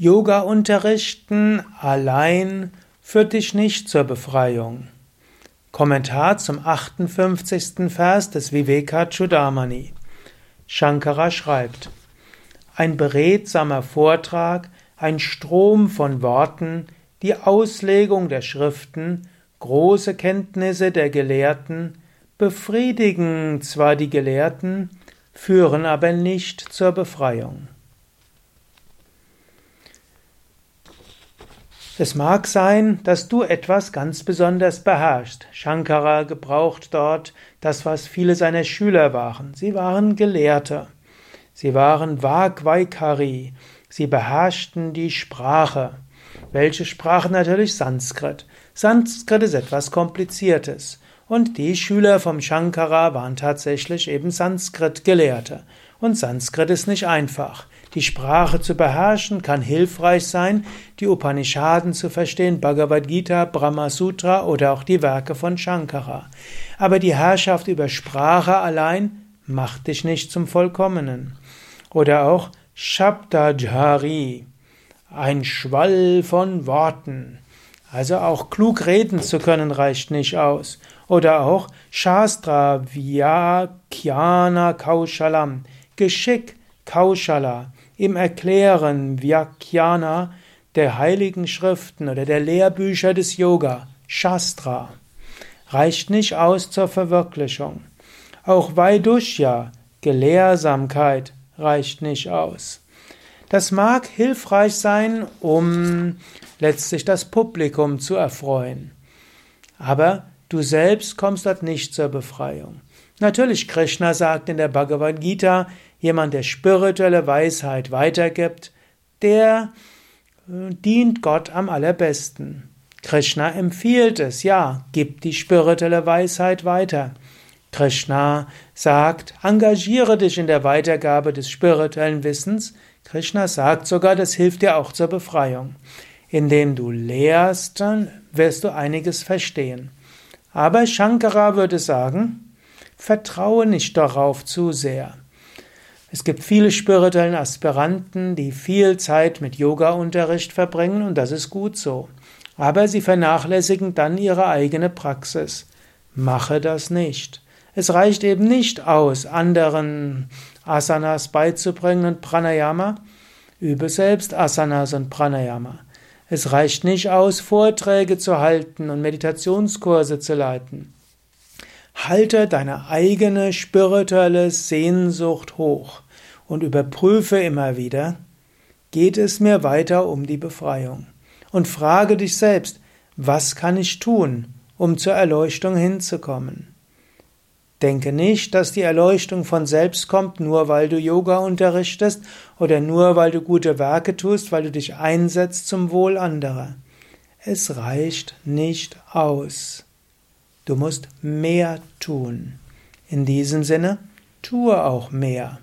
Yoga unterrichten allein führt dich nicht zur Befreiung. Kommentar zum 58. Vers des Vivekachudamani. Shankara schreibt: Ein beredsamer Vortrag, ein Strom von Worten, die Auslegung der Schriften, große Kenntnisse der Gelehrten befriedigen zwar die Gelehrten, führen aber nicht zur Befreiung. Es mag sein, dass du etwas ganz besonders beherrschst. Shankara gebraucht dort das, was viele seiner Schüler waren. Sie waren Gelehrte. Sie waren Vagvaikari. Sie beherrschten die Sprache. Welche Sprache? Natürlich Sanskrit. Sanskrit ist etwas Kompliziertes. Und die Schüler vom Shankara waren tatsächlich eben Sanskrit-Gelehrte. Und Sanskrit ist nicht einfach. Die Sprache zu beherrschen kann hilfreich sein, die Upanishaden zu verstehen, Bhagavad Gita, Brahma Sutra oder auch die Werke von Shankara. Aber die Herrschaft über Sprache allein macht dich nicht zum Vollkommenen. Oder auch Shabdajari, ein Schwall von Worten. Also auch klug reden zu können reicht nicht aus. Oder auch Shastra Vyakhyana Kaushalam, Geschick Kaushala, im Erklären Vyakhyana der heiligen Schriften oder der Lehrbücher des Yoga, Shastra, reicht nicht aus zur Verwirklichung. Auch Vaidushya, Gelehrsamkeit, reicht nicht aus. Das mag hilfreich sein, um letztlich das Publikum zu erfreuen. Aber du selbst kommst dort nicht zur Befreiung. Natürlich, Krishna sagt in der Bhagavad Gita, jemand, der spirituelle Weisheit weitergibt, der äh, dient Gott am allerbesten. Krishna empfiehlt es, ja, gib die spirituelle Weisheit weiter. Krishna sagt, engagiere dich in der Weitergabe des spirituellen Wissens, Krishna sagt sogar, das hilft dir auch zur Befreiung. Indem du lehrst, dann wirst du einiges verstehen. Aber Shankara würde sagen, vertraue nicht darauf zu sehr. Es gibt viele spirituellen Aspiranten, die viel Zeit mit Yoga-Unterricht verbringen und das ist gut so. Aber sie vernachlässigen dann ihre eigene Praxis. Mache das nicht. Es reicht eben nicht aus, anderen Asanas beizubringen und Pranayama. Übe selbst Asanas und Pranayama. Es reicht nicht aus, Vorträge zu halten und Meditationskurse zu leiten. Halte deine eigene spirituelle Sehnsucht hoch und überprüfe immer wieder, geht es mir weiter um die Befreiung? Und frage dich selbst, was kann ich tun, um zur Erleuchtung hinzukommen? Denke nicht, dass die Erleuchtung von selbst kommt, nur weil du Yoga unterrichtest oder nur weil du gute Werke tust, weil du dich einsetzt zum Wohl anderer. Es reicht nicht aus. Du musst mehr tun. In diesem Sinne, tue auch mehr.